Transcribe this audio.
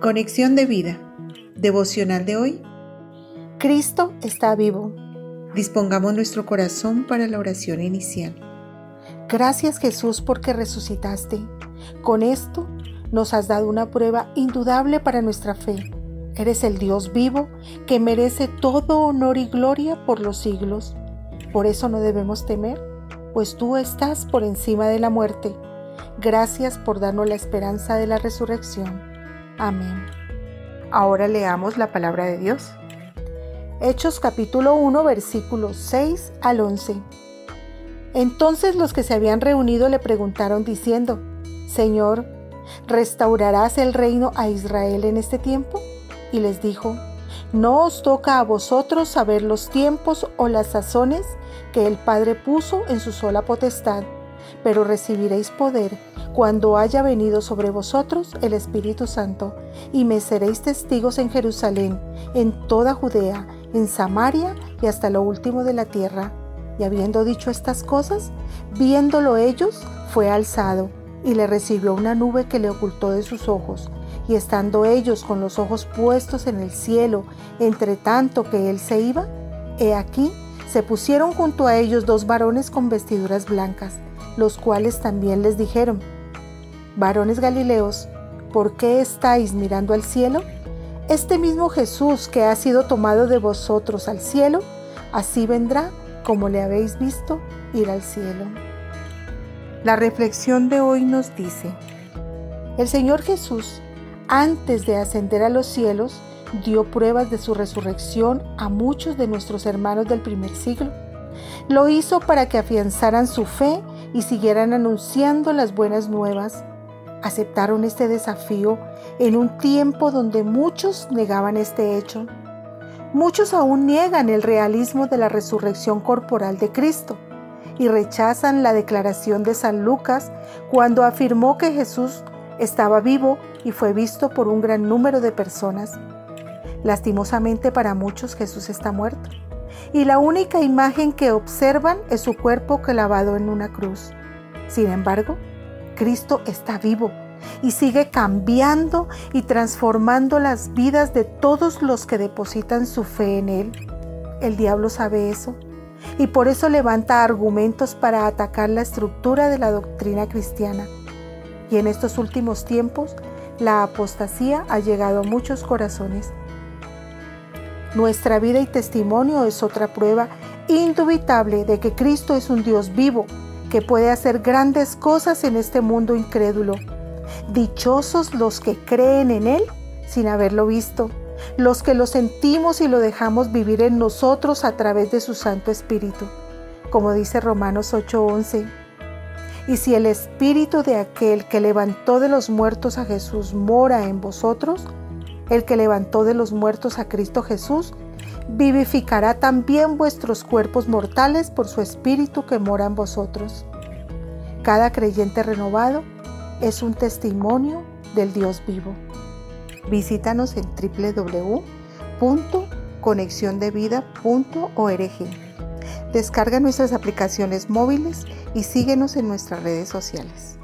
Conexión de vida. Devocional de hoy. Cristo está vivo. Dispongamos nuestro corazón para la oración inicial. Gracias Jesús porque resucitaste. Con esto nos has dado una prueba indudable para nuestra fe. Eres el Dios vivo que merece todo honor y gloria por los siglos. Por eso no debemos temer, pues tú estás por encima de la muerte. Gracias por darnos la esperanza de la resurrección. Amén. Ahora leamos la palabra de Dios. Hechos capítulo 1 versículos 6 al 11. Entonces los que se habían reunido le preguntaron diciendo, Señor, ¿restaurarás el reino a Israel en este tiempo? Y les dijo, No os toca a vosotros saber los tiempos o las sazones que el Padre puso en su sola potestad, pero recibiréis poder cuando haya venido sobre vosotros el Espíritu Santo, y me seréis testigos en Jerusalén, en toda Judea, en Samaria y hasta lo último de la tierra. Y habiendo dicho estas cosas, viéndolo ellos, fue alzado, y le recibió una nube que le ocultó de sus ojos. Y estando ellos con los ojos puestos en el cielo, entre tanto que él se iba, he aquí, se pusieron junto a ellos dos varones con vestiduras blancas, los cuales también les dijeron, Varones Galileos, ¿por qué estáis mirando al cielo? Este mismo Jesús que ha sido tomado de vosotros al cielo, así vendrá como le habéis visto ir al cielo. La reflexión de hoy nos dice, el Señor Jesús, antes de ascender a los cielos, dio pruebas de su resurrección a muchos de nuestros hermanos del primer siglo. Lo hizo para que afianzaran su fe y siguieran anunciando las buenas nuevas aceptaron este desafío en un tiempo donde muchos negaban este hecho. Muchos aún niegan el realismo de la resurrección corporal de Cristo y rechazan la declaración de San Lucas cuando afirmó que Jesús estaba vivo y fue visto por un gran número de personas. Lastimosamente para muchos Jesús está muerto y la única imagen que observan es su cuerpo clavado en una cruz. Sin embargo, Cristo está vivo y sigue cambiando y transformando las vidas de todos los que depositan su fe en Él. El diablo sabe eso y por eso levanta argumentos para atacar la estructura de la doctrina cristiana. Y en estos últimos tiempos, la apostasía ha llegado a muchos corazones. Nuestra vida y testimonio es otra prueba indubitable de que Cristo es un Dios vivo que puede hacer grandes cosas en este mundo incrédulo. Dichosos los que creen en Él sin haberlo visto, los que lo sentimos y lo dejamos vivir en nosotros a través de su Santo Espíritu, como dice Romanos 8:11. Y si el Espíritu de aquel que levantó de los muertos a Jesús mora en vosotros, el que levantó de los muertos a Cristo Jesús, vivificará también vuestros cuerpos mortales por su Espíritu que mora en vosotros. Cada creyente renovado es un testimonio del Dios vivo. Visítanos en www.conexiondevida.org. Descarga nuestras aplicaciones móviles y síguenos en nuestras redes sociales.